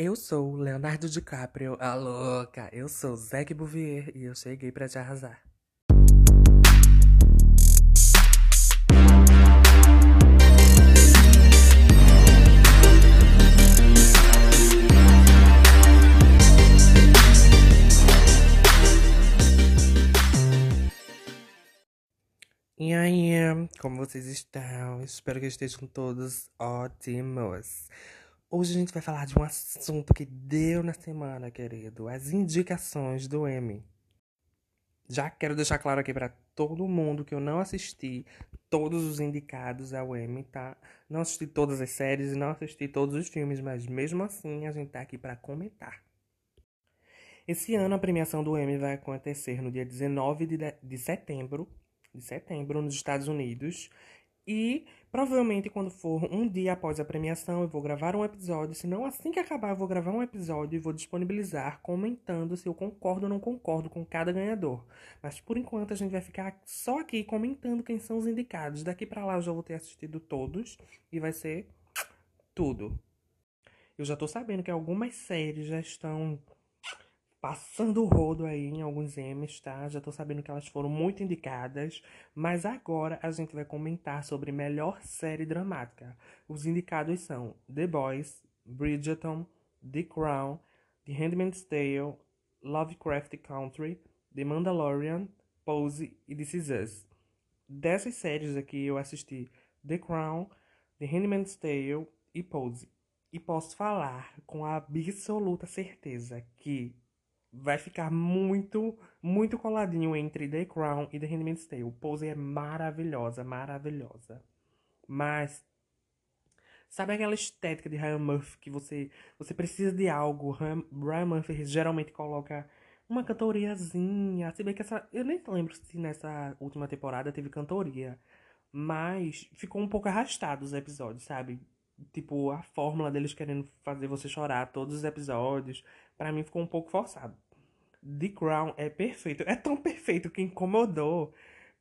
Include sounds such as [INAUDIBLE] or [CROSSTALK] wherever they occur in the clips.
Eu sou Leonardo DiCaprio, a louca. Eu sou Zac Bouvier e eu cheguei pra te arrasar. E aí, como vocês estão? Espero que estejam todos ótimos. Hoje a gente vai falar de um assunto que deu na semana, querido. As indicações do M. Já quero deixar claro aqui para todo mundo que eu não assisti todos os indicados ao M, tá? Não assisti todas as séries e não assisti todos os filmes, mas mesmo assim a gente tá aqui para comentar. Esse ano a premiação do M vai acontecer no dia 19 de, de setembro de setembro nos Estados Unidos. E provavelmente quando for um dia após a premiação, eu vou gravar um episódio. Se não, assim que acabar, eu vou gravar um episódio e vou disponibilizar comentando se eu concordo ou não concordo com cada ganhador. Mas por enquanto a gente vai ficar só aqui comentando quem são os indicados. Daqui para lá eu já vou ter assistido todos e vai ser tudo. Eu já tô sabendo que algumas séries já estão passando o rodo aí em alguns M's, tá? Já tô sabendo que elas foram muito indicadas, mas agora a gente vai comentar sobre melhor série dramática. Os indicados são The Boys, Bridgerton, The Crown, The Handmaid's Tale, Lovecraft Country, The Mandalorian, Pose e This Is Us. Dessas séries aqui eu assisti The Crown, The Handmaid's Tale e Pose. E posso falar com absoluta certeza que vai ficar muito, muito coladinho entre The Crown e The Handmaid's Tale. Pose é maravilhosa, maravilhosa. Mas sabe aquela estética de Ryan Murphy que você você precisa de algo? Ryan Murphy geralmente coloca uma cantoriazinha, se bem que essa eu nem lembro se nessa última temporada teve cantoria, mas ficou um pouco arrastado os episódios, sabe? Tipo, a fórmula deles querendo fazer você chorar todos os episódios, para mim ficou um pouco forçado. The Crown é perfeito. É tão perfeito que incomodou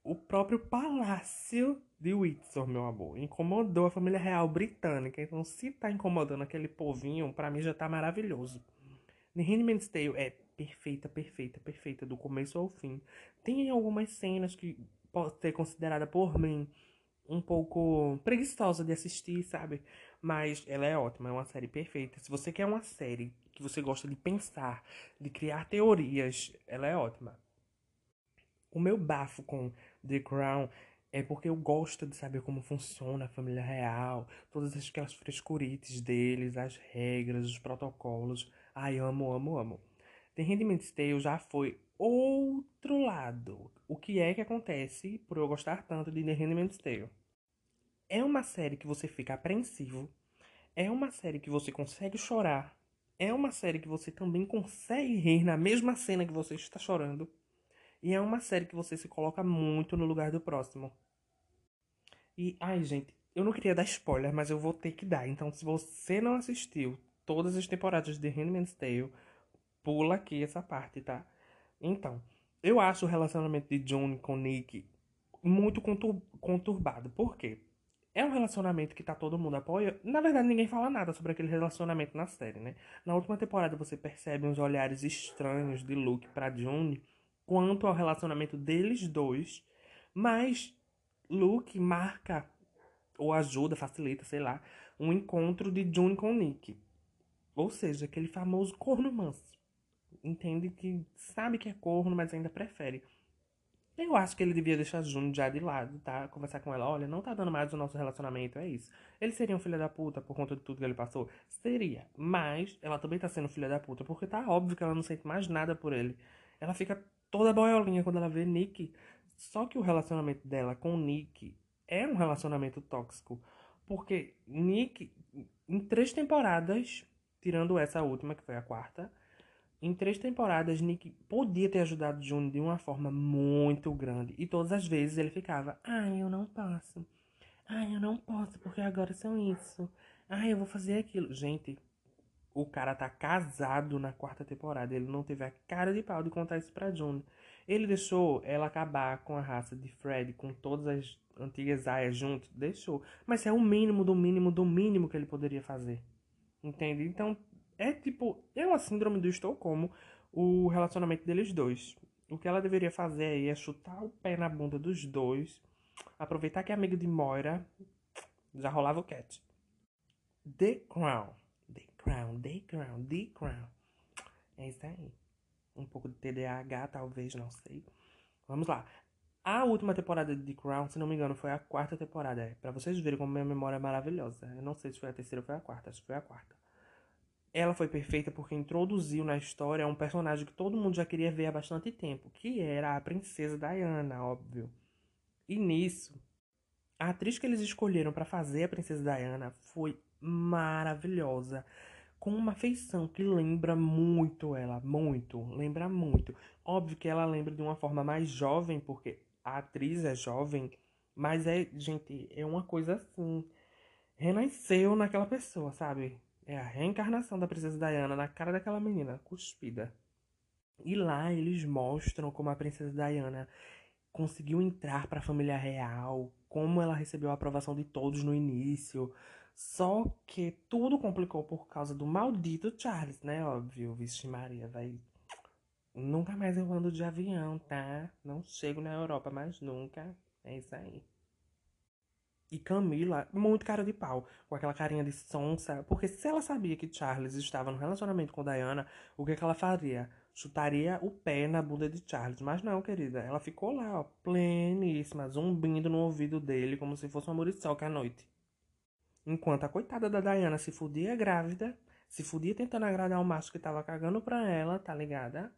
o próprio palácio de Windsor, meu amor. Incomodou a família real britânica. Então, se tá incomodando aquele povinho, para mim já tá maravilhoso. The Handmaid's Tale é perfeita, perfeita, perfeita, do começo ao fim. Tem algumas cenas que pode ser considerada por mim um pouco preguiçosa de assistir, sabe? Mas ela é ótima, é uma série perfeita. Se você quer uma série que você gosta de pensar, de criar teorias, ela é ótima. O meu bafo com The Crown é porque eu gosto de saber como funciona a família real, todas aquelas frescurites deles, as regras, os protocolos. Ai, amo, amo, amo. The Handmaid's Tale já foi outro lado. O que é que acontece por eu gostar tanto de The Handmaid's Tale? É uma série que você fica apreensivo. É uma série que você consegue chorar. É uma série que você também consegue rir na mesma cena que você está chorando. E é uma série que você se coloca muito no lugar do próximo. E, ai, gente, eu não queria dar spoiler, mas eu vou ter que dar. Então, se você não assistiu todas as temporadas de Handmaid's Tale, pula aqui essa parte, tá? Então, eu acho o relacionamento de John com Nick muito conturbado. Por quê? É um relacionamento que tá todo mundo apoia. Na verdade, ninguém fala nada sobre aquele relacionamento na série, né? Na última temporada você percebe uns olhares estranhos de Luke para June quanto ao relacionamento deles dois, mas Luke marca ou ajuda, facilita, sei lá, um encontro de June com Nick. Ou seja, aquele famoso corno manso. Entende que sabe que é corno, mas ainda prefere. Eu acho que ele devia deixar June já de lado, tá? Conversar com ela, olha, não tá dando mais o nosso relacionamento, é isso. Ele seria um filho da puta por conta de tudo que ele passou? Seria. Mas ela também tá sendo filha da puta, porque tá óbvio que ela não sente mais nada por ele. Ela fica toda boiolinha quando ela vê Nick. Só que o relacionamento dela com Nick é um relacionamento tóxico. Porque Nick, em três temporadas, tirando essa última, que foi a quarta, em três temporadas, Nick podia ter ajudado June de uma forma muito grande. E todas as vezes ele ficava: Ai, eu não posso. Ai, eu não posso porque agora são isso. Ai, eu vou fazer aquilo. Gente, o cara tá casado na quarta temporada. Ele não teve a cara de pau de contar isso pra June. Ele deixou ela acabar com a raça de Fred, com todas as antigas aias junto. Deixou. Mas é o mínimo do mínimo do mínimo que ele poderia fazer. Entende? Então, É tipo, é uma síndrome do Estocolmo o relacionamento deles dois. O que ela deveria fazer aí é chutar o pé na bunda dos dois, aproveitar que é amiga de Moira, já rolava o cat. The Crown. The Crown, The Crown, The Crown. É isso aí. Um pouco de TDAH, talvez, não sei. Vamos lá. A última temporada de The Crown, se não me engano, foi a quarta temporada. É, pra vocês verem como minha memória é maravilhosa. Eu não sei se foi a terceira ou foi a quarta. Acho que foi a quarta. Ela foi perfeita porque introduziu na história um personagem que todo mundo já queria ver há bastante tempo, que era a princesa Diana, óbvio. E nisso, a atriz que eles escolheram para fazer a princesa Diana foi maravilhosa, com uma feição que lembra muito ela, muito, lembra muito. Óbvio que ela lembra de uma forma mais jovem, porque a atriz é jovem, mas é, gente, é uma coisa assim, renasceu naquela pessoa, sabe? É a reencarnação da princesa Diana na cara daquela menina, cuspida. E lá eles mostram como a princesa Diana conseguiu entrar para a família real, como ela recebeu a aprovação de todos no início. Só que tudo complicou por causa do maldito Charles, né? Óbvio, vixe Maria, vai. Nunca mais eu ando de avião, tá? Não chego na Europa mais nunca. É isso aí. E Camila, muito cara de pau, com aquela carinha de sonsa. Porque se ela sabia que Charles estava no relacionamento com Diana, o que, que ela faria? Chutaria o pé na bunda de Charles. Mas não, querida. Ela ficou lá, ó, pleníssima, zumbindo no ouvido dele, como se fosse uma muriçoca à noite. Enquanto a coitada da Diana se fudia grávida, se fudia tentando agradar o macho que tava cagando pra ela, tá ligada?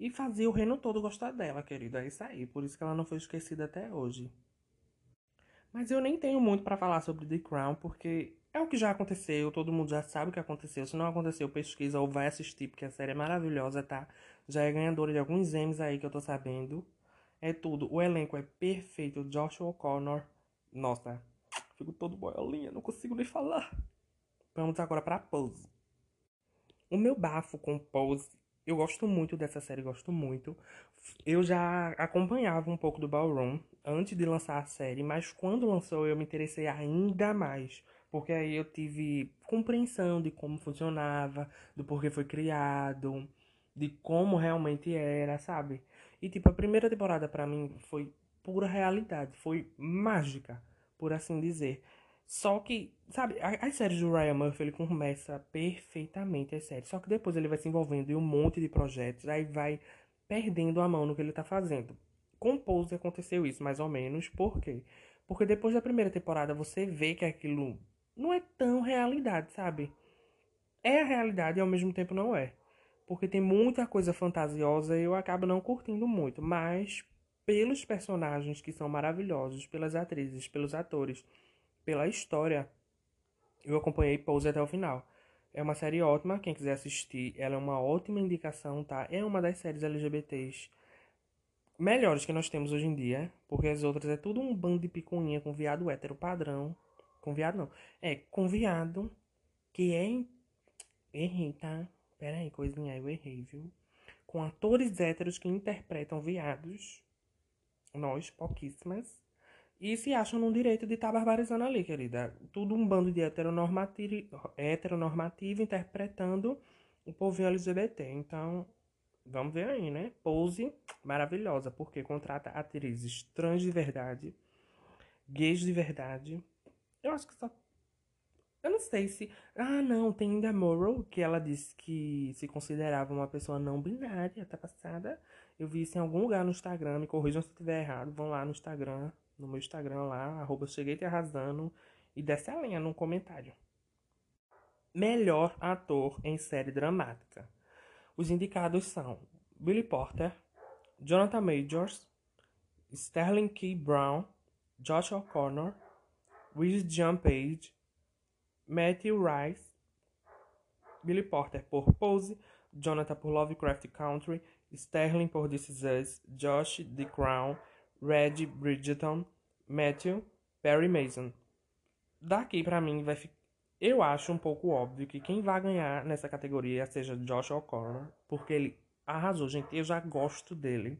E fazia o reino todo gostar dela, querida. É isso aí. Por isso que ela não foi esquecida até hoje. Mas eu nem tenho muito para falar sobre The Crown, porque é o que já aconteceu, todo mundo já sabe o que aconteceu. Se não aconteceu, pesquisa ou vai assistir, porque a série é maravilhosa, tá? Já é ganhadora de alguns Emmys aí que eu tô sabendo. É tudo. O elenco é perfeito. Joshua O'Connor. Nossa, fico todo boiolinha, não consigo nem falar. Vamos agora pra Pose. O meu bafo com Pose eu gosto muito dessa série, gosto muito. Eu já acompanhava um pouco do Ballroom antes de lançar a série, mas quando lançou eu me interessei ainda mais. Porque aí eu tive compreensão de como funcionava, do porquê foi criado, de como realmente era, sabe? E tipo, a primeira temporada para mim foi pura realidade, foi mágica, por assim dizer. Só que, sabe, as séries do Ryan Murphy, ele começa perfeitamente as séries. Só que depois ele vai se envolvendo em um monte de projetos, aí vai perdendo a mão no que ele tá fazendo. Com Pose aconteceu isso, mais ou menos. Por quê? Porque depois da primeira temporada você vê que aquilo não é tão realidade, sabe? É a realidade e ao mesmo tempo não é. Porque tem muita coisa fantasiosa e eu acabo não curtindo muito. Mas pelos personagens que são maravilhosos, pelas atrizes, pelos atores pela história, eu acompanhei Pose até o final. É uma série ótima, quem quiser assistir, ela é uma ótima indicação, tá? É uma das séries LGBTs melhores que nós temos hoje em dia, porque as outras é tudo um bando de picuinha com viado hétero padrão. Com viado não. É, com viado que é. Errei, tá? Pera aí, coisinha, eu errei, viu? Com atores héteros que interpretam viados. Nós, pouquíssimas. E se acham no direito de estar tá barbarizando ali, querida. Tudo um bando de heteronormativo, heteronormativo interpretando o povo LGBT. Então, vamos ver aí, né? Pose maravilhosa, porque contrata atrizes trans de verdade, gays de verdade. Eu acho que só. Eu não sei se. Ah, não, tem ainda Morrow, que ela disse que se considerava uma pessoa não binária, tá passada. Eu vi isso em algum lugar no Instagram, me corrijam se eu estiver errado. Vão lá no Instagram, no meu Instagram lá, arroba cheguei te arrasando, e desce a linha no comentário. Melhor ator em série dramática. Os indicados são Billy Porter, Jonathan Majors, Sterling K. Brown, Josh O'Connor, Reese John Page, Matthew Rice, Billy Porter por Pose, Jonathan por Lovecraft Country, Sterling por This Is Us, Josh The Crown, Red Bridgeton, Matthew, Perry Mason. Daqui para mim vai ficar. Eu acho um pouco óbvio que quem vai ganhar nessa categoria seja Josh O'Connor, porque ele arrasou, gente. Eu já gosto dele.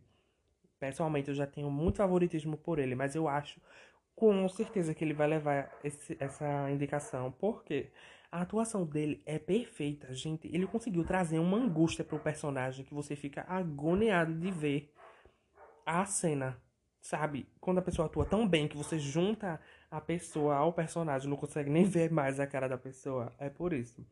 Pessoalmente, eu já tenho muito favoritismo por ele, mas eu acho com certeza que ele vai levar esse, essa indicação, porque A atuação dele é perfeita, gente. Ele conseguiu trazer uma angústia pro personagem que você fica agoniado de ver a cena. Sabe? Quando a pessoa atua tão bem que você junta a pessoa ao personagem, não consegue nem ver mais a cara da pessoa. É por isso.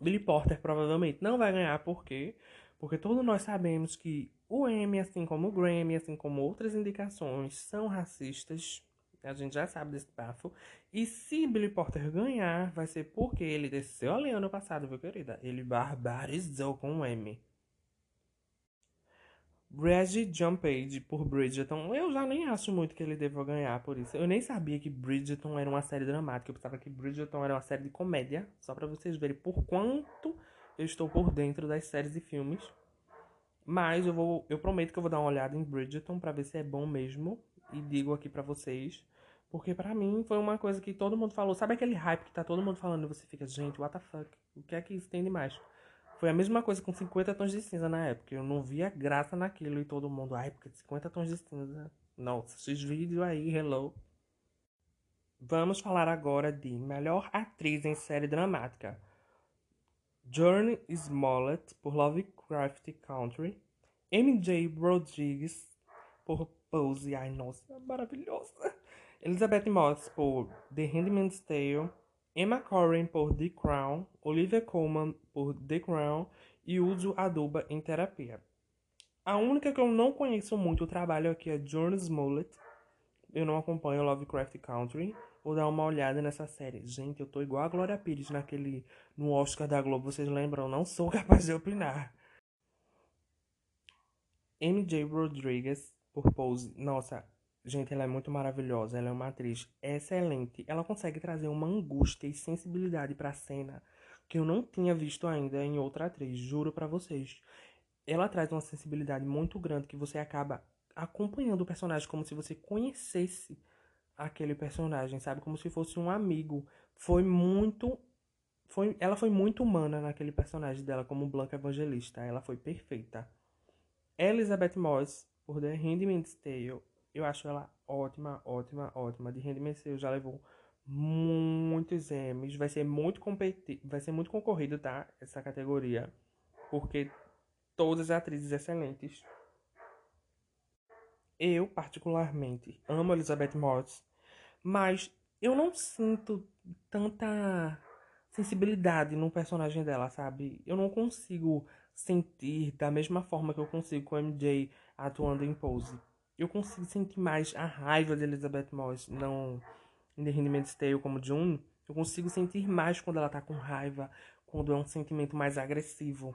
Billy Porter provavelmente não vai ganhar, por quê? Porque todos nós sabemos que o Emmy, assim como o Grammy, assim como outras indicações, são racistas. A gente já sabe desse bafo. E se Billy Porter ganhar, vai ser porque ele desceu ali ano passado, viu, querida? Ele barbarizou com o Emmy. Reggie John Page por Bridgerton. Eu já nem acho muito que ele deva ganhar por isso. Eu nem sabia que Bridgerton era uma série dramática. Eu pensava que Bridgerton era uma série de comédia. Só para vocês verem por quanto eu estou por dentro das séries e filmes. Mas eu vou, eu prometo que eu vou dar uma olhada em Bridgerton para ver se é bom mesmo e digo aqui para vocês, porque para mim foi uma coisa que todo mundo falou. Sabe aquele hype que tá todo mundo falando e você fica, gente, what the fuck? O que é que isso tem de mais? Foi a mesma coisa com 50 tons de cinza na época. Eu não via graça naquilo e todo mundo, ai, porque 50 tons de cinza. Nossa, esses vídeos aí, hello. Vamos falar agora de melhor atriz em série dramática. Journey Smollett por Lovecraft Country. MJ Rodrigues por Pose. Ai, nossa, maravilhosa. Elizabeth Moss por The Handmaid's Tale. Emma Corrin por The Crown, Olivia Colman por The Crown e Uzo Aduba em Terapia. A única que eu não conheço muito o trabalho aqui é Jordan Smollett. Eu não acompanho Lovecraft Country. Vou dar uma olhada nessa série. Gente, eu tô igual a Glória Pires naquele no Oscar da Globo, vocês lembram? Não sou [LAUGHS] capaz de opinar. MJ Rodriguez por Pose. Nossa, Gente, ela é muito maravilhosa, ela é uma atriz excelente. Ela consegue trazer uma angústia e sensibilidade para a cena que eu não tinha visto ainda em outra atriz, juro para vocês. Ela traz uma sensibilidade muito grande que você acaba acompanhando o personagem como se você conhecesse aquele personagem, sabe? Como se fosse um amigo. Foi muito foi, ela foi muito humana naquele personagem dela como Blanca Evangelista. Ela foi perfeita. Elizabeth Moss, por The Handmaid's Tale, eu acho ela ótima, ótima, ótima. De Handmaid's Tale já levou muitos Emmys. Vai ser muito competi vai ser muito concorrido, tá? Essa categoria. Porque todas as atrizes excelentes. Eu, particularmente, amo Elizabeth Moss. Mas eu não sinto tanta sensibilidade no personagem dela, sabe? Eu não consigo sentir da mesma forma que eu consigo com MJ atuando em Pose eu consigo sentir mais a raiva de Elizabeth Moss, não em The Handmaid's Tale como June. Eu consigo sentir mais quando ela tá com raiva, quando é um sentimento mais agressivo.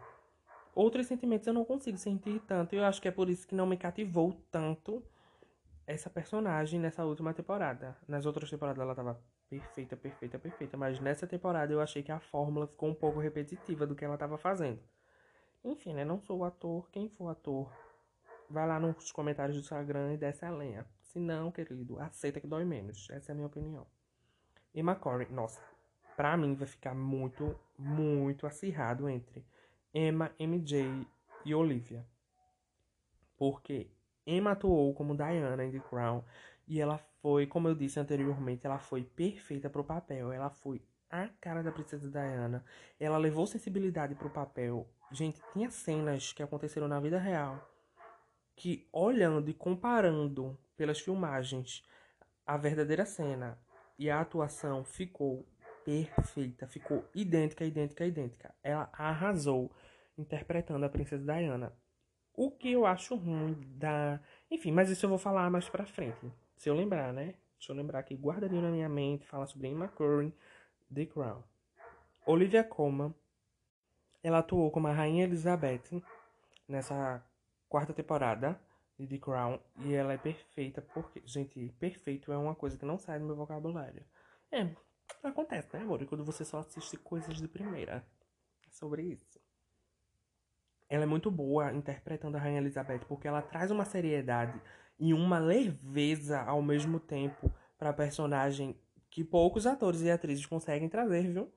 Outros sentimentos eu não consigo sentir tanto, e eu acho que é por isso que não me cativou tanto essa personagem nessa última temporada. Nas outras temporadas ela tava perfeita, perfeita, perfeita, mas nessa temporada eu achei que a fórmula ficou um pouco repetitiva do que ela tava fazendo. Enfim, né? Não sou ator, quem for ator vai lá nos comentários do Instagram e desce a lenha. Se não, querido, aceita que dói menos. Essa é a minha opinião. E McCorry, nossa, pra mim vai ficar muito, muito acirrado entre Emma, MJ e Olivia. Porque Emma atuou como Diana em The Crown e ela foi, como eu disse anteriormente, ela foi perfeita pro papel. Ela foi a cara da princesa Diana. Ela levou sensibilidade pro papel. Gente, tinha cenas que aconteceram na vida real que olhando e comparando pelas filmagens a verdadeira cena e a atuação ficou perfeita, ficou idêntica, idêntica, idêntica. Ela arrasou interpretando a princesa Diana. O que eu acho ruim da, enfim, mas isso eu vou falar mais para frente, se eu lembrar, né? Deixa eu lembrar aqui, guardaria na minha mente, fala sobre Emma Corrin, The Crown. Olivia Colman, ela atuou como a rainha Elizabeth nessa quarta temporada de The Crown e ela é perfeita porque, gente, perfeito é uma coisa que não sai do meu vocabulário. É, acontece, né, amor? Quando você só assiste coisas de primeira. É sobre isso. Ela é muito boa interpretando a Rainha Elizabeth porque ela traz uma seriedade e uma leveza ao mesmo tempo para personagem que poucos atores e atrizes conseguem trazer, viu?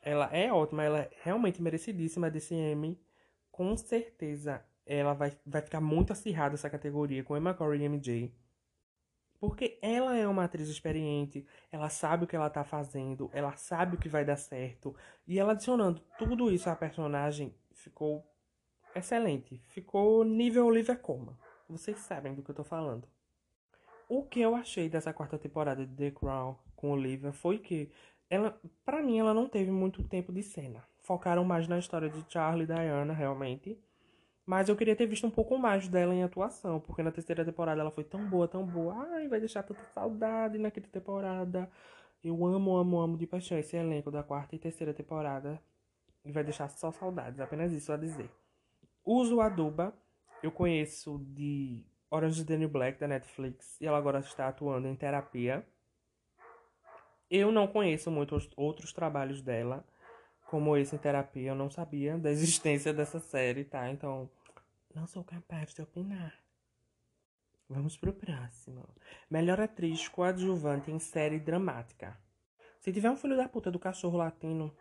Ela é ótima, ela é realmente merecidíssima desse Emmy. Com certeza ela vai, vai ficar muito acirrada essa categoria com Emma Corrin e MJ. Porque ela é uma atriz experiente, ela sabe o que ela tá fazendo, ela sabe o que vai dar certo. E ela adicionando tudo isso à personagem ficou excelente. Ficou nível Olivia Colman. Vocês sabem do que eu tô falando. O que eu achei dessa quarta temporada de The Crown com Olivia foi que ela, para mim, ela não teve muito tempo de cena. Focaram mais na história de Charlie e Diana, realmente. Mas eu queria ter visto um pouco mais dela em atuação, porque na terceira temporada ela foi tão boa, tão boa. Ai, vai deixar tanta saudade naquela temporada. Eu amo, amo, amo de paixão esse elenco da quarta e terceira temporada. E vai deixar só saudades, apenas isso a dizer. Uso Aduba, eu conheço de Orange the New Black da Netflix e ela agora está atuando em terapia. Eu não conheço muitos outros trabalhos dela, como esse em terapia. Eu não sabia da [LAUGHS] existência dessa série, tá? Então, não sou capaz de opinar. Vamos pro próximo. Melhor atriz coadjuvante em série dramática. Se tiver um filho da puta do cachorro latino.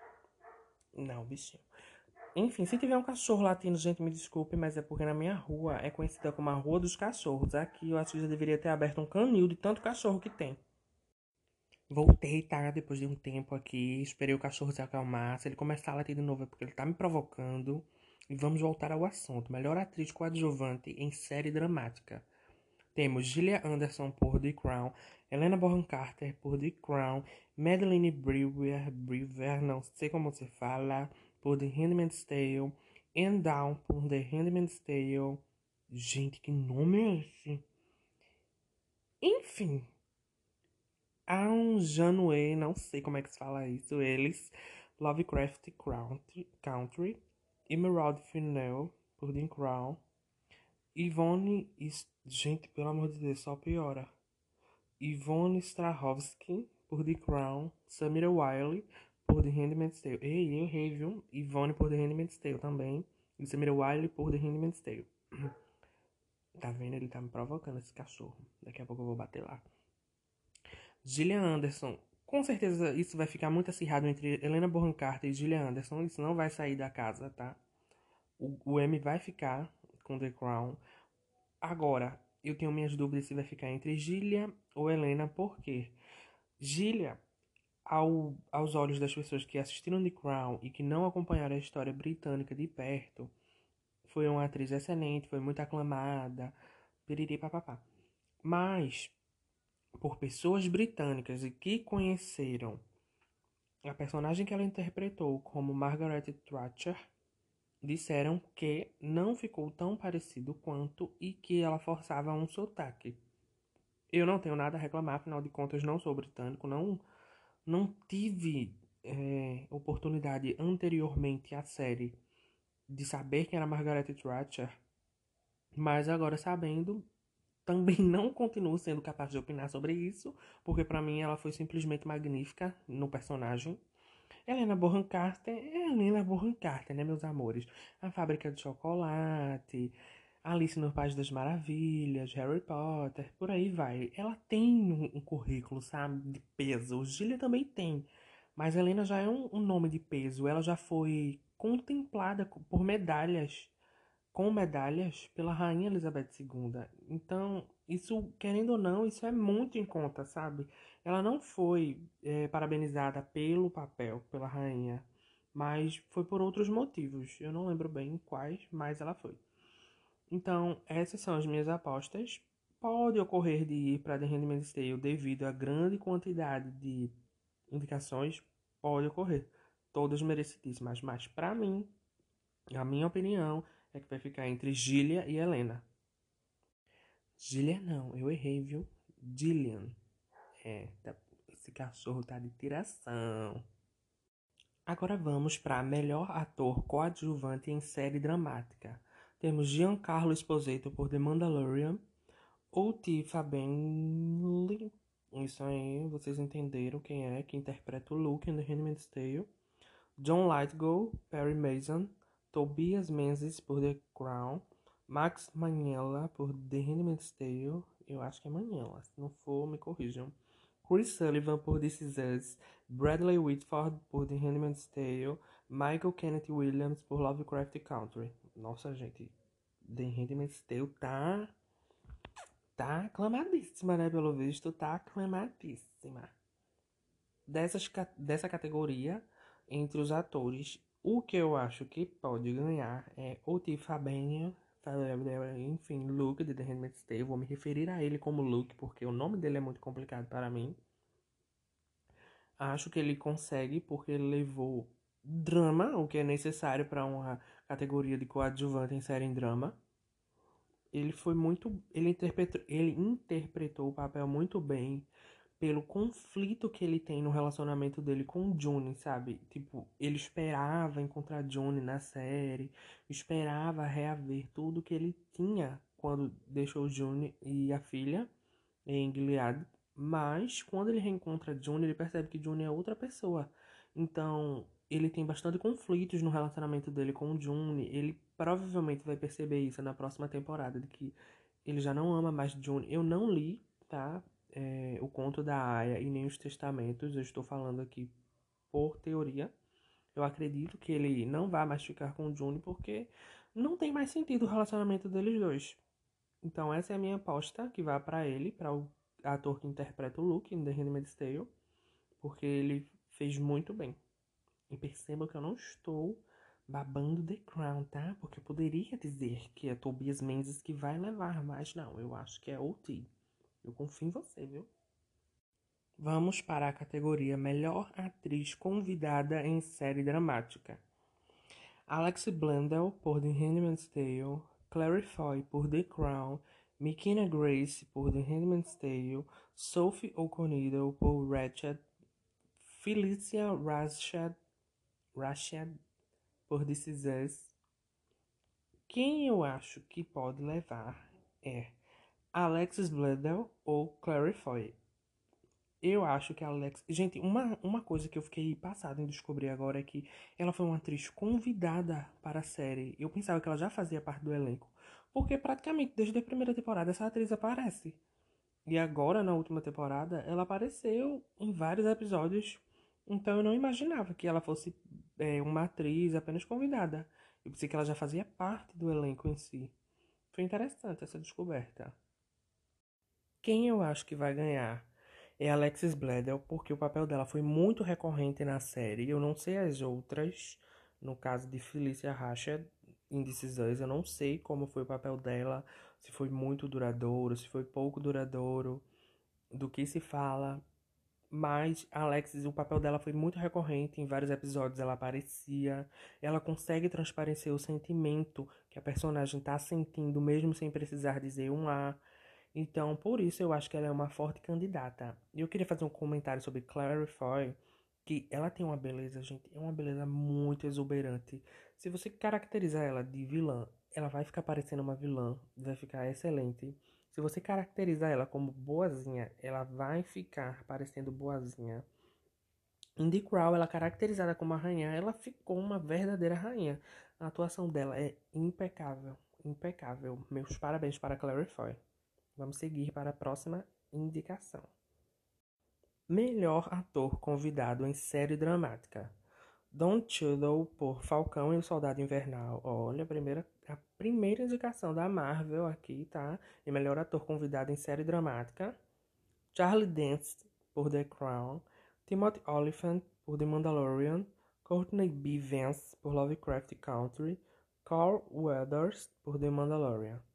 Não, bichinho. Enfim, se tiver um cachorro latino, gente, me desculpe, mas é porque na minha rua é conhecida como a Rua dos Cachorros. Aqui eu acho que já deveria ter aberto um canil de tanto cachorro que tem. Voltei, tá? Depois de um tempo aqui. Esperei o cachorro se acalmar. Se ele começar a latir de novo é porque ele tá me provocando. E vamos voltar ao assunto. Melhor atriz coadjuvante em série dramática. Temos Gillian Anderson por The Crown, Helena Bonham Carter por The Crown, Madeline Brewer, Brewer, não sei como se fala, por The Handmaid's Tale, Anne Down por The Handmaid's Tale. Gente, que nome é esse? Enfim, há um Janue, não sei como é que se fala isso, eles, Lovecraft Country, Emerald Fennell, por The Crown, Yvonne, gente, pelo amor de Deus, só piora. Yvonne Strahovski, por The Crown, Samira Wiley, por The Handmaid's Tale. Ei, eu errei, viu? Yvonne por The Handmaid's Tale também. E Samira Wiley por The Handmaid's Tale. Tá vendo? Ele tá me provocando, esse cachorro. Daqui a pouco eu vou bater lá. Gillian Anderson. Com certeza isso vai ficar muito acirrado entre Helena Bonham Carter e Gillian Anderson. Isso não vai sair da casa, tá? O, o M vai ficar com The Crown. Agora, eu tenho minhas dúvidas se vai ficar entre Gillian ou Helena, porque Gillian, ao, aos olhos das pessoas que assistiram The Crown e que não acompanharam a história britânica de perto, foi uma atriz excelente, foi muito aclamada, piriri papapá. Mas por pessoas britânicas e que conheceram a personagem que ela interpretou como Margaret Thatcher, disseram que não ficou tão parecido quanto e que ela forçava um sotaque. Eu não tenho nada a reclamar, afinal de contas não sou britânico, não, não tive é, oportunidade anteriormente à série de saber quem era Margaret Thatcher, mas agora sabendo, também não continuo sendo capaz de opinar sobre isso, porque para mim ela foi simplesmente magnífica no personagem. Helena Bonham Carter é Helena Bonham Carter, né, meus amores? A Fábrica de Chocolate, Alice no País das Maravilhas, Harry Potter, por aí vai. Ela tem um, currículo, sabe, de peso. O Gillian também tem. Mas Helena já é um, um nome de peso. Ela já foi contemplada por medalhas com medalhas pela Rainha Elizabeth II. Então, isso, querendo ou não, isso é muito em conta, sabe? Ela não foi é, parabenizada pelo papel, pela rainha, mas foi por outros motivos. Eu não lembro bem quais, mas ela foi. Então, essas são as minhas apostas. Pode ocorrer de ir para The Handmaid's Tale devido à grande quantidade de indicações, pode ocorrer. Todas merecidíssimas, mas para mim, a minha opinião, é que vai ficar entre Gillia e Helena. Gillia não, eu errei, viu? Gillian. É, tá, esse cachorro tá de tiração. Agora vamos para melhor ator coadjuvante em série dramática. Temos Giancarlo Esposito por The Mandalorian, ou T. Fabenli, isso aí, vocês entenderam quem é, que interpreta o Luke em The Handmaid's Tale. John Lithgow, Perry Mason, Tobias Menzies por The Crown, Max Manella por The Handmaid's Tale, eu acho que é Manella, se não for, me corrijam. Chris Sullivan por This Is Us, Bradley Whitford por The Handmaid's Tale, Michael Kenneth Williams por Lovecraft Country. Nossa, gente, The Handmaid's Tale tá tá aclamadíssima, né? Pelo visto, tá aclamadíssima. Dessas, dessa categoria, entre os atores, o que eu acho que pode ganhar é o Tifabenha, enfim, Luke de The Handmaid's Tale. Vou me referir a ele como Luke, porque o nome dele é muito complicado para mim. Acho que ele consegue, porque ele levou drama, o que é necessário para uma categoria de coadjuvante em série em drama. Ele foi muito. Ele interpretou, ele interpretou o papel muito bem pelo conflito que ele tem no relacionamento dele com o June, sabe? Tipo, ele esperava encontrar June na série, esperava reaver tudo que ele tinha quando deixou June e a filha em Gilead, mas quando ele reencontra June, ele percebe que June é outra pessoa. Então, ele tem bastante conflitos no relacionamento dele com o June. Ele provavelmente vai perceber isso na próxima temporada, de que ele já não ama mais June. Eu não li, tá? É, o conto da Aya e nem os testamentos, eu estou falando aqui por teoria. Eu acredito que ele não vai mais ficar com o June porque não tem mais sentido o relacionamento deles dois. Então essa é a minha aposta que vai para ele, para o ator que interpreta o Luke em The Handmaid's Tale, porque ele fez muito bem. E perceba que eu não estou babando The Crown, tá? Porque eu poderia dizer que é Tobias Menzies que vai levar, mas não, eu acho que é O.T. Eu confio em você, viu? Vamos para a categoria Melhor Atriz Convidada em Série Dramática. Alex Blundell, por The Handmaid's Tale, Clary Foy, por The Crown, McKenna Grace, por The Handmaid's Tale, Sophie O'Connell, por Ratched, Felicia Rashad, Rashad, por This Is Us. Quem eu acho que pode levar é Alexis Bledel ou Clary Foy. Eu acho que a Alex. Gente, uma, uma coisa que eu fiquei passado em descobrir agora é que ela foi uma atriz convidada para a série. Eu pensava que ela já fazia parte do elenco. Porque praticamente desde a primeira temporada essa atriz aparece. E agora, na última temporada, ela apareceu em vários episódios. Então eu não imaginava que ela fosse é, uma atriz apenas convidada. Eu pensei que ela já fazia parte do elenco em si. Foi interessante essa descoberta. Quem eu acho que vai ganhar é Alexis Bledel, porque o papel dela foi muito recorrente na série. Eu não sei as outras, no caso de Felicia Rashad, Indecisões, eu não sei como foi o papel dela, se foi muito duradouro, se foi pouco duradouro, do que se fala. Mas Alexis, o papel dela foi muito recorrente, em vários episódios ela aparecia, ela consegue transparecer o sentimento que a personagem está sentindo, mesmo sem precisar dizer um A. Então, por isso eu acho que ela é uma forte candidata. Eu queria fazer um comentário sobre Clary Foy, que ela tem uma beleza, gente, é uma beleza muito exuberante. Se você caracterizar ela de vilã, ela vai ficar parecendo uma vilã, vai ficar excelente. Se você caracterizar ela como boazinha, ela vai ficar parecendo boazinha. Em The Crown, ela é caracterizada como a rainha, ela ficou uma verdadeira rainha. A atuação dela é impecável, impecável. Meus parabéns para Clary Foy. Vamos seguir para a próxima indicação. Melhor ator convidado em série dramática. Don Cheadle por Falcão e o Soldado Invernal. Olha, a primeira, a primeira indicação da Marvel aqui, tá? E melhor ator convidado em série dramática. Charlie Dance por The Crown. Timothy Olyphant por The Mandalorian. Courtney B. Vance por Lovecraft Country. Carl Weathers por The Mandalorian.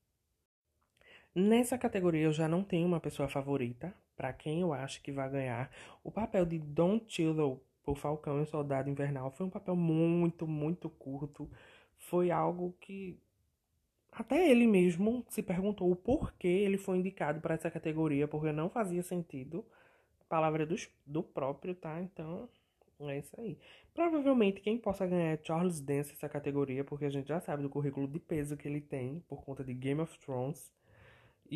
Nessa categoria eu já não tenho uma pessoa favorita para quem eu acho que vai ganhar. O papel de Don Cheadle por Falcão e Soldado Invernal foi um papel muito, muito curto. Foi algo que até ele mesmo se perguntou o porquê ele foi indicado para essa categoria, porque não fazia sentido. Palavra do, do próprio, tá? Então, é isso aí. Provavelmente quem possa ganhar é Charles Dance essa categoria, porque a gente já sabe do currículo de peso que ele tem por conta de Game of Thrones.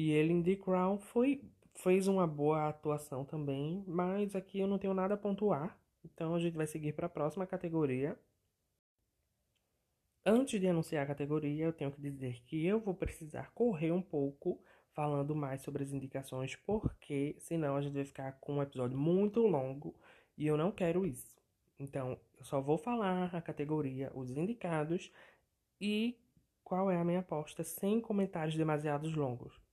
E ele em The Crown foi, fez uma boa atuação também, mas aqui eu não tenho nada a pontuar. Então a gente vai seguir para a próxima categoria. Antes de anunciar a categoria, eu tenho que dizer que eu vou precisar correr um pouco falando mais sobre as indicações, porque senão a gente vai ficar com um episódio muito longo e eu não quero isso. Então, eu só vou falar a categoria, os indicados e qual é a minha aposta sem comentários demasiados longos.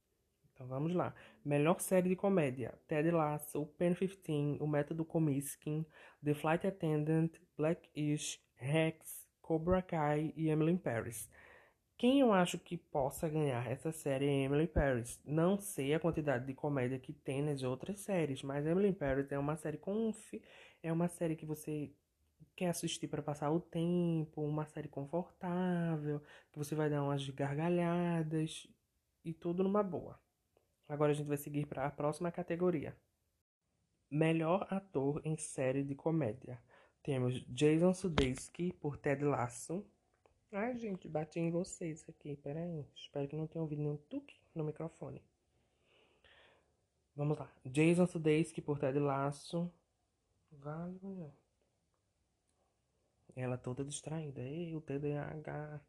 Então vamos lá. Melhor série de comédia: Ted Lasso, Pen 15, O Método Kominsky, The Flight Attendant, Blackish, Rex, Cobra Kai e Emily in Paris. Quem eu acho que possa ganhar essa série é Emily Paris. Não sei a quantidade de comédia que tem nas outras séries, mas Emily Paris é uma série conf, é uma série que você quer assistir para passar o tempo, uma série confortável, que você vai dar umas gargalhadas e tudo numa boa. Agora a gente vai seguir para a próxima categoria. Melhor ator em série de comédia. Temos Jason Sudeikis por Ted Lasso. Ai, gente, bati em vocês aqui. Pera aí. Espero que não tenham ouvido nenhum tuque no microfone. Vamos lá. Jason Sudeikis por Ted Lasso. Vale, mulher. Ela toda distraída. Ei, o TDAH.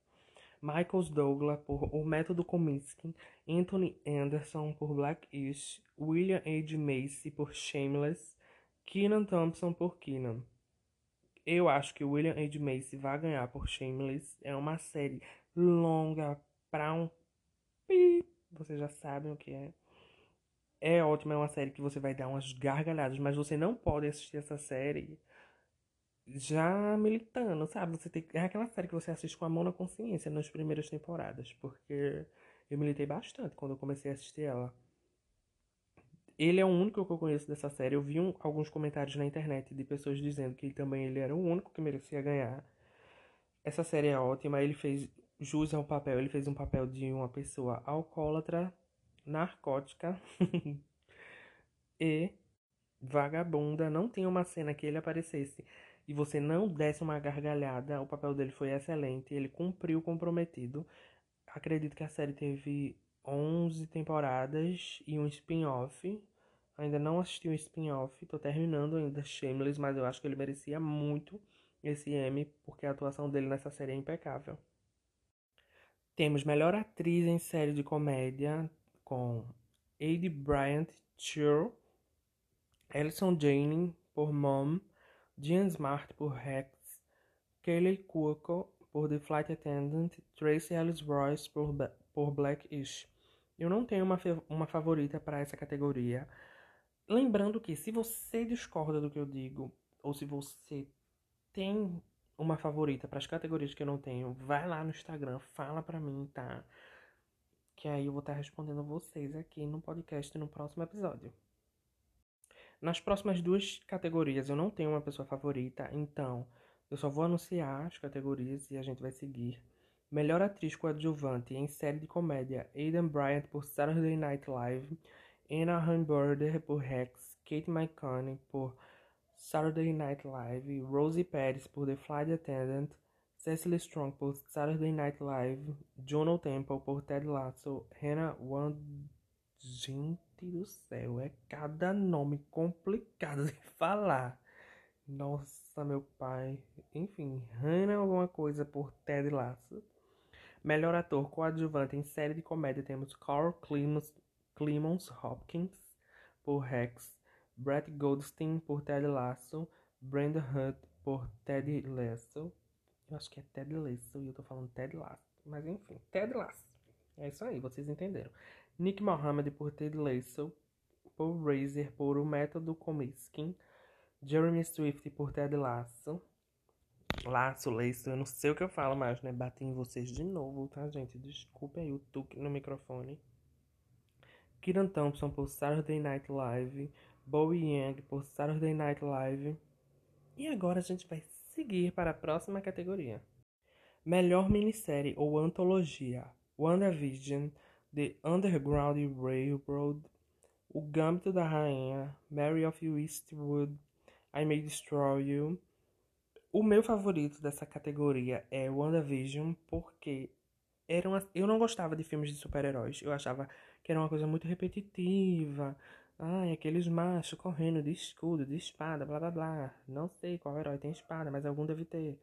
Michael Douglas por O Método Kominsky, Anthony Anderson por Blackish, William H. Macy por Shameless, Keenan Thompson por Keenan. Eu acho que William H. Macy vai ganhar por Shameless. É uma série longa pra um pi. Vocês já sabem o que é. É ótima, é uma série que você vai dar umas gargalhadas, mas você não pode assistir essa série já militando, sabe? Você tem, é aquela série que você assiste com a mão na consciência nas primeiras temporadas, porque eu militei bastante quando eu comecei a assistir ela. Ele é o único que eu conheço dessa série. Eu vi um, alguns comentários na internet de pessoas dizendo que também ele era o único que merecia ganhar. Essa série é ótima. Ele fez jus ao papel. Ele fez um papel de uma pessoa alcoólatra, narcótica [LAUGHS] e vagabunda. Não tem uma cena que ele aparecesse e você não desse uma gargalhada, o papel dele foi excelente, ele cumpriu o comprometido. Acredito que a série teve 11 temporadas e um spin-off. Ainda não assisti o um spin-off, tô terminando ainda Shameless, mas eu acho que ele merecia muito esse M, porque a atuação dele nessa série é impecável. Temos melhor atriz em série de comédia com Aidy Bryant Cheryl, Alison Jane por Mom, Jean Smart por Rex, Kayleigh Cuoco por The Flight Attendant, Tracy Ellis Royce por, por Blackish. Eu não tenho uma, uma favorita para essa categoria. Lembrando que se você discorda do que eu digo, ou se você tem uma favorita para as categorias que eu não tenho, vai lá no Instagram, fala para mim, tá? Que aí eu vou estar respondendo vocês aqui no podcast no próximo episódio. Nas próximas duas categorias eu não tenho uma pessoa favorita, então eu só vou anunciar as categorias e a gente vai seguir. Melhor atriz coadjuvante em série de comédia: Aidan Bryant por Saturday Night Live, Anna Hamburger por Rex, Kate McConnell por Saturday Night Live, Rosie Perez por The Flight Attendant, Cecily Strong por Saturday Night Live, Juno Temple por Ted Lasso, Hannah Wand Gente do céu, é cada nome complicado de [LAUGHS] falar. Nossa, meu pai. Enfim, Hannah alguma coisa por Ted Lasso. Melhor ator coadjuvante em série de comédia temos Carl Clemons, Clemons Hopkins por Rex, Brett Goldstein por Ted Lasso, Brenda Hunt por Ted Lasso. Eu acho que é Ted Lasso e eu tô falando Ted Lasso. Mas enfim, Ted Lasso. É isso aí, vocês entenderam. Nick Mohammed por Ted Lasso, Paul Razer por O Método Kominsky, Jeremy Swift por Ted Lasso, Laço, Laço, eu não sei o que eu falo mais, né? Bati em vocês de novo, tá, gente? Desculpa aí o tuque no microfone. Kieran Thompson por Saturday Night Live, Bowie Young por Saturday Night Live. E agora a gente vai seguir para a próxima categoria. Melhor minissérie ou antologia: WandaVision, The Underground Railroad, O Gâmbito da Rainha, Mary of Eastwood, I May Destroy You. O meu favorito dessa categoria é WandaVision, porque era uma... eu não gostava de filmes de super-heróis. Eu achava que era uma coisa muito repetitiva. Ai, aqueles machos correndo de escudo, de espada, blá blá blá. Não sei qual herói tem espada, mas algum deve ter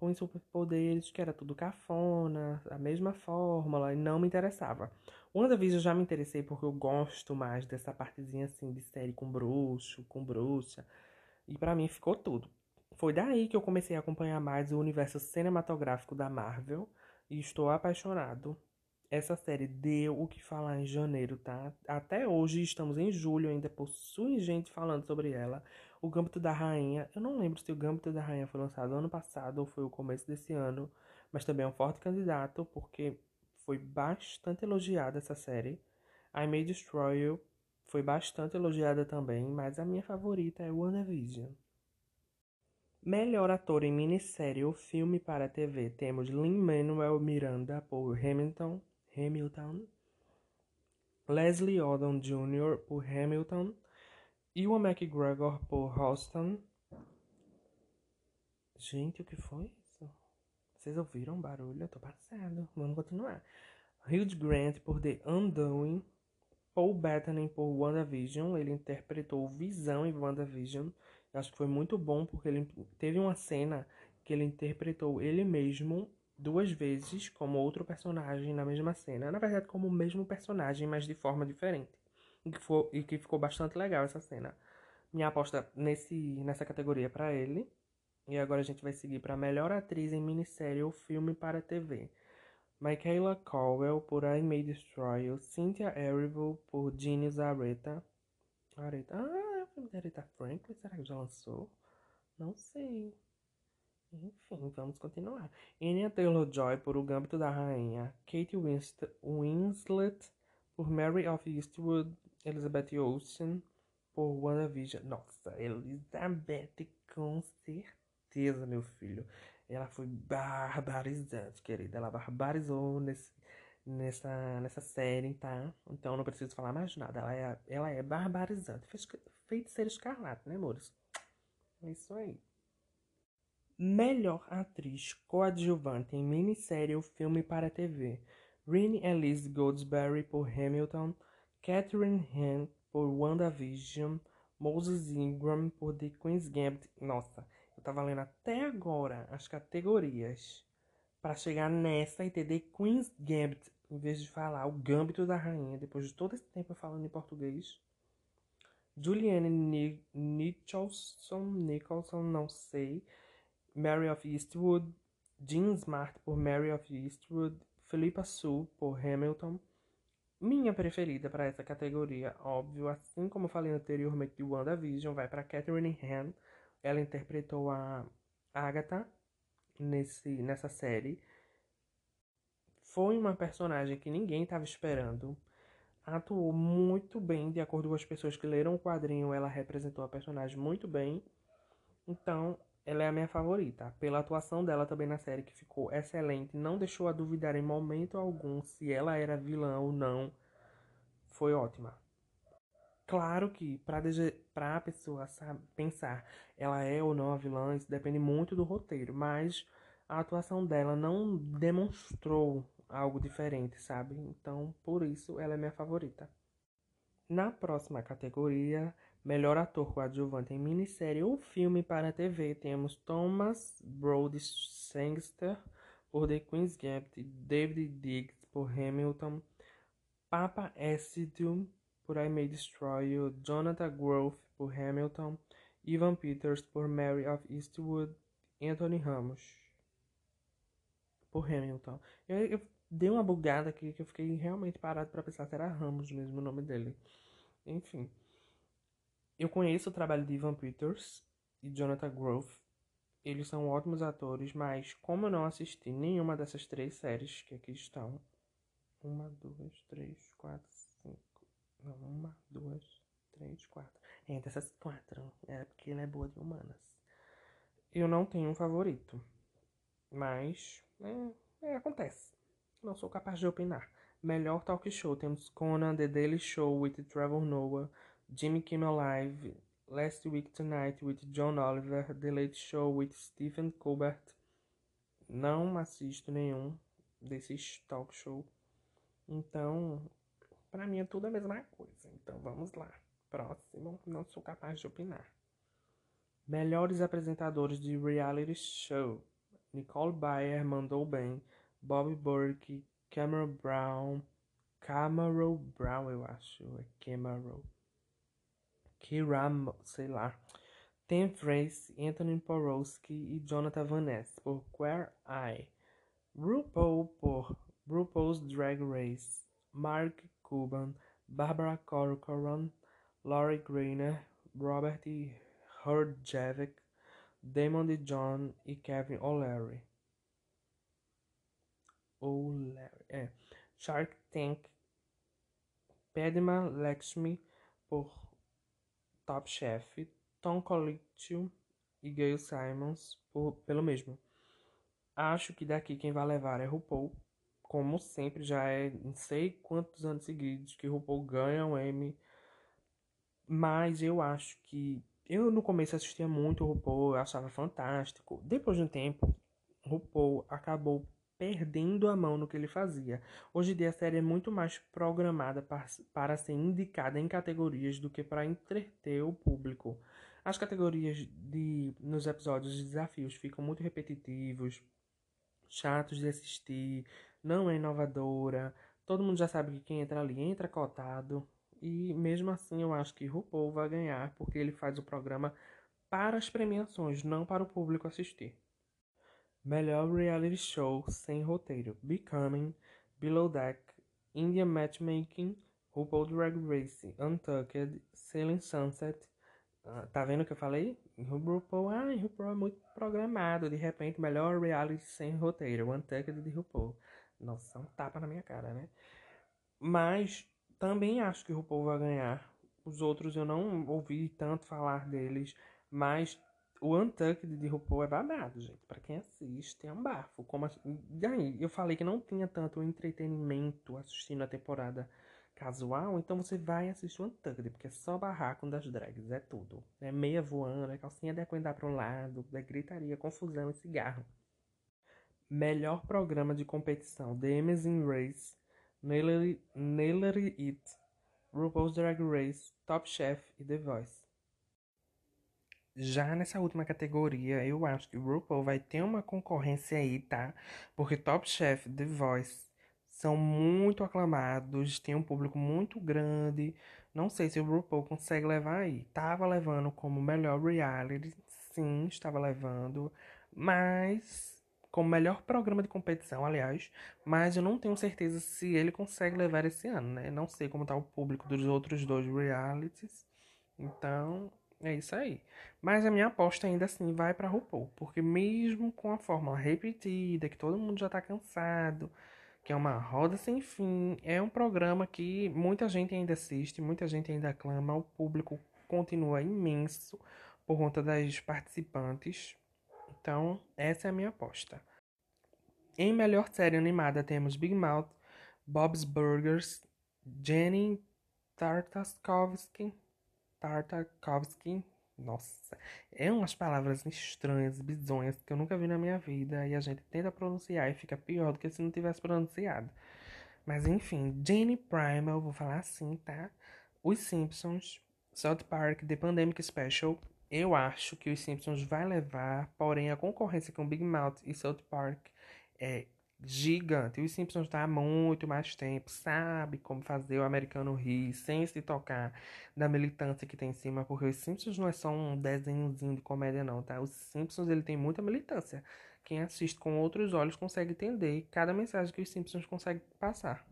com superpoderes, que era tudo cafona, a mesma fórmula, e não me interessava. WandaVision já me interessei porque eu gosto mais dessa partezinha assim de série com bruxo, com bruxa, e para mim ficou tudo. Foi daí que eu comecei a acompanhar mais o universo cinematográfico da Marvel e estou apaixonado. Essa série deu o que falar em janeiro, tá? Até hoje, estamos em julho, ainda possui gente falando sobre ela. O Gâmbito da Rainha, eu não lembro se o Gâmbito da Rainha foi lançado ano passado ou foi o começo desse ano, mas também é um forte candidato, porque foi bastante elogiada essa série. I May Destroy You foi bastante elogiada também, mas a minha favorita é WandaVision. Melhor ator em minissérie ou filme para TV temos Lin-Manuel Miranda por Hamilton, Hamilton, Leslie Odom Jr. por Hamilton, Ewan McGregor por Houston. Gente, o que foi isso? Vocês ouviram o barulho? Eu tô passado. Vamos continuar. Hugh Grant por The Undoing, Paul Bettany por WandaVision. Ele interpretou Visão em WandaVision. Eu acho que foi muito bom porque ele teve uma cena que ele interpretou ele mesmo duas vezes como outro personagem na mesma cena. Na verdade, como o mesmo personagem, mas de forma diferente. E que, foi, e que ficou bastante legal essa cena. Minha aposta nesse, nessa categoria para ele. E agora a gente vai seguir para melhor atriz em minissérie ou filme para TV. Michaela Cowell por I May Destroy You. Cynthia Erivo por Jeannie Zareta. Areta. Ah, é o filme da Aretha Franklin. Será que já lançou? Não sei. Enfim, vamos continuar. Anya Taylor-Joy por O Gâmbito da Rainha, Kate Winslet por Mary of Eastwood, Elizabeth Olsen por WandaVision. Nossa, Elizabeth com certeza, meu filho. Ela foi barbarizante, querida. Ela barbarizou nesse, nessa, nessa série, tá? Então não preciso falar mais nada. Ela é, ela é barbarizante. Feiticeira escarlate, né, amores? É isso aí. Melhor atriz coadjuvante em minissérie ou filme para TV. Renée Elise Goldsberry por Hamilton, Catherine Hahn por WandaVision, Moses Ingram por The Queen's Gambit. Nossa, eu tava lendo até agora as categorias para chegar nessa e ter The Queen's Gambit, em vez de falar o Gambito da Rainha, depois de todo esse tempo falando em português. Julianne Nicholson, Nicholson, não sei. Mary of Eastwood, Jean Smart por Mary of Eastwood, Philippa Sue por Hamilton. Minha preferida para essa categoria, óbvio, assim como falei anteriormente de WandaVision, vai para Catherine Han. Ela interpretou a Agatha nesse, nessa série. Foi uma personagem que ninguém estava esperando. Atuou muito bem, de acordo com as pessoas que leram o quadrinho, ela representou a personagem muito bem. Então, ela é a minha favorita. Pela atuação dela também na série, que ficou excelente, não deixou a duvidar em momento algum se ela era vilã ou não. Foi ótima. Claro que para a pessoa sabe, pensar ela é ou não a vilã, isso depende muito do roteiro, mas a atuação dela não demonstrou algo diferente, sabe? Então, por isso, ela é minha favorita. Na próxima categoria, Melhor ator coadjuvante em minissérie ou filme para TV, temos Thomas Brody Sangster por The Queen's Gambit, David Diggs por Hamilton, Papa Acidium por I May Destroy You, Jonathan Groff por Hamilton, Ivan Peters por Mary of Eastwood, Anthony Ramos por Hamilton. Eu, eu dei uma bugada aqui que eu fiquei realmente parado para pensar se era Ramos mesmo o nome dele. Enfim. Eu conheço o trabalho de Ivan Peters e Jonathan Grove. Eles são ótimos atores, mas como eu não assisti nenhuma dessas três séries que aqui estão. Uma, duas, três, quatro, cinco. Não, uma, duas, três, quatro. Entre essas quatro. É porque ela é boa de humanas. Eu não tenho um favorito. Mas. É, é, acontece. Não sou capaz de opinar. Melhor talk show. Temos Conan, The Daily Show with Trevor Noah. Jimmy Kimmel Live, Last Week Tonight with John Oliver, The Late Show with Stephen Colbert. Não assisto nenhum desses talk show. Então, para mim é tudo a mesma coisa. Então vamos lá. Próximo, não sou capaz de opinar. Melhores apresentadores de reality show. Nicole Bayer mandou bem. Bob Burke, Cameron Brown, Cameron Brown, eu acho, é Cameron. Kiram, sei lá, Tim Frace, Anthony Porowski e Jonathan Van Ness por Queer Eye, RuPaul por RuPaul's Drag Race, Mark Cuban, Barbara Corcoran, Laurie Greiner, Robert Herjavec, Damon DeJohn e Kevin O'Leary. O'Leary, é. Shark Tank, Padma Lakshmi por Top Chef, Tom Colicchio e Gail Simons por, pelo mesmo. Acho que daqui quem vai levar é RuPaul. Como sempre, já é não sei quantos anos seguidos que RuPaul ganha um Emmy. Mas eu acho que. Eu no começo assistia muito o RuPaul, eu achava fantástico. Depois de um tempo, RuPaul acabou perdendo a mão no que ele fazia. Hoje em dia a série é muito mais programada para, ser indicada em categorias do que para entreter o público. As categorias de nos episódios de desafios ficam muito repetitivos, chatos de assistir, não é inovadora. Todo mundo já sabe que quem entra ali entra cotado. E mesmo assim eu acho que RuPaul vai ganhar porque ele faz o programa para as premiações, não para o público assistir. Melhor reality show sem roteiro: Becoming, Below Deck, Indian Matchmaking, RuPaul Drag Race, Untucked, Sailing Sunset. Uh, tá vendo o que eu falei? RuPaul, ah, RuPaul é muito programado. De repente, melhor reality sem roteiro: Untucked de RuPaul. Nossa, um tapa na minha cara, né? Mas também acho que RuPaul vai ganhar. Os outros eu não ouvi tanto falar deles, mas o Untucked de RuPaul é babado, gente. Para quem assiste, é um bafo. Como a... eu falei que não tinha tanto entretenimento assistindo a temporada casual, então você vai assistir o Untucked, porque é só barraco das drags, é tudo. É meia voando, é calcinha de acuendar para um lado, é gritaria, confusão e cigarro. Melhor programa de competição: The Amazing Race, Nailer It, RuPaul's Drag Race, Top Chef e The Voice. Já nessa última categoria, eu acho que o RuPaul vai ter uma concorrência aí, tá? Porque Top Chef, The Voice são muito aclamados, tem um público muito grande. Não sei se o RuPaul consegue levar aí. Tava levando como melhor reality, sim, estava levando, mas como melhor programa de competição, aliás, mas eu não tenho certeza se ele consegue levar esse ano, né? Não sei como tá o público dos outros dois realities. Então, é isso aí. Mas a minha aposta ainda assim vai para RuPaul, porque mesmo com a fórmula repetida, que todo mundo já tá cansado, que é uma roda sem fim, é um programa que muita gente ainda assiste, muita gente ainda aclama, o público continua imenso por conta das participantes. Então, essa é a minha aposta. Em melhor série animada temos Big Mouth, Bob's Burgers, Jenny Tartakovsky, Tartakovsky. Nossa, é umas palavras estranhas, bizonhas, que eu nunca vi na minha vida. E a gente tenta pronunciar e fica pior do que se não tivesse pronunciado. Mas enfim, Jenny Primal, vou falar assim, tá? Os Simpsons, South Park, The Pandemic Special. Eu acho que os Simpsons vai levar, porém a concorrência com Big Mouth e South Park é gigante. Os Simpsons tá há muito mais tempo, sabe como fazer o americano rir sem se tocar da militância que tem em cima, porque os Simpsons não é só um desenhozinho de comédia não, tá? Os Simpsons ele tem muita militância. Quem assiste com outros olhos consegue entender cada mensagem que os Simpsons conseguem passar.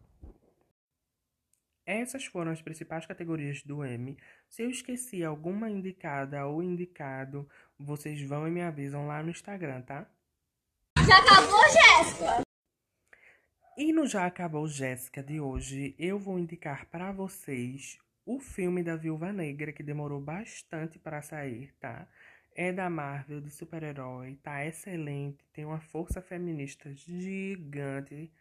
Essas foram as principais categorias do M. Se eu esqueci alguma indicada ou indicado, vocês vão e me avisam lá no Instagram, tá? Já acabou, Jéssica? E no Já Acabou Jéssica de hoje, eu vou indicar para vocês o filme da Viúva Negra, que demorou bastante para sair, tá? É da Marvel, de super-herói, tá excelente, tem uma força feminista gigante,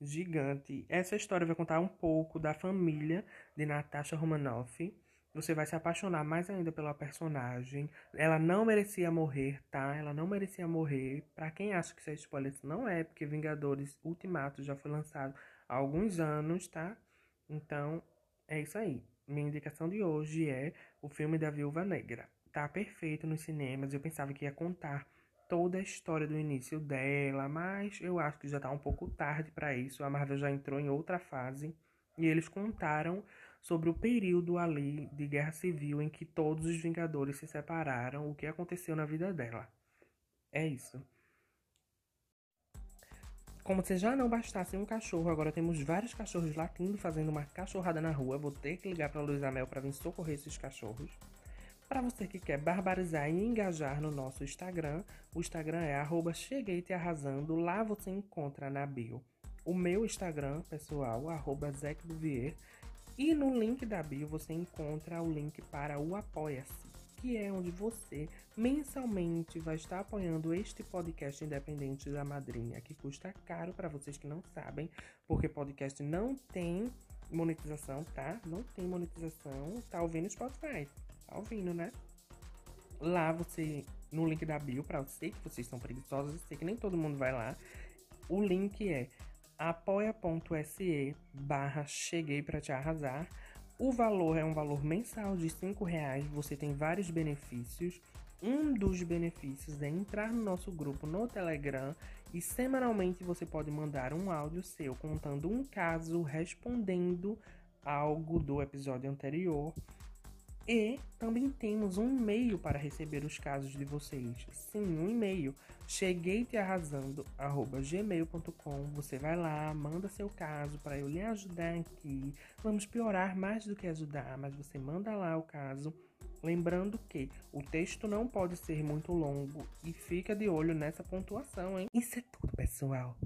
gigante. Essa história vai contar um pouco da família de Natasha Romanoff, você vai se apaixonar mais ainda pela personagem. Ela não merecia morrer, tá? Ela não merecia morrer. Para quem acha que isso é spoiler, isso não é, porque Vingadores Ultimato já foi lançado há alguns anos, tá? Então, é isso aí. Minha indicação de hoje é o filme da Viúva Negra. Tá perfeito nos cinemas. Eu pensava que ia contar toda a história do início dela, mas eu acho que já tá um pouco tarde para isso. A Marvel já entrou em outra fase e eles contaram sobre o período ali de guerra civil em que todos os Vingadores se separaram, o que aconteceu na vida dela. É isso. Como se já não bastasse um cachorro, agora temos vários cachorros latindo, fazendo uma cachorrada na rua. Vou ter que ligar para Luísa Mel para vir socorrer esses cachorros. Para você que quer barbarizar e engajar no nosso Instagram, o Instagram é arroba Cheguei Te Arrasando. Lá você encontra na bio o meu Instagram pessoal, arroba. E no link da bio você encontra o link para o Apoia-se que é onde você mensalmente vai estar apoiando este podcast independente da madrinha, que custa caro para vocês que não sabem, porque podcast não tem monetização, tá? Não tem monetização, tá ouvindo Spotify, tá ouvindo, né? Lá você, no link da bio, para eu sei que vocês são preguiçosos, eu sei que nem todo mundo vai lá. O link é apoia.se barra cheguei para te arrasar. O valor é um valor mensal de R$ reais. Você tem vários benefícios. Um dos benefícios é entrar no nosso grupo no Telegram e semanalmente você pode mandar um áudio seu contando um caso, respondendo algo do episódio anterior e também temos um e-mail para receber os casos de vocês. Sim, um e-mail. Cheguei te arrasando gmail.com. Você vai lá, manda seu caso para eu lhe ajudar aqui. Vamos piorar mais do que ajudar, mas você manda lá o caso. Lembrando que o texto não pode ser muito longo e fica de olho nessa pontuação, hein? Isso é tudo, pessoal.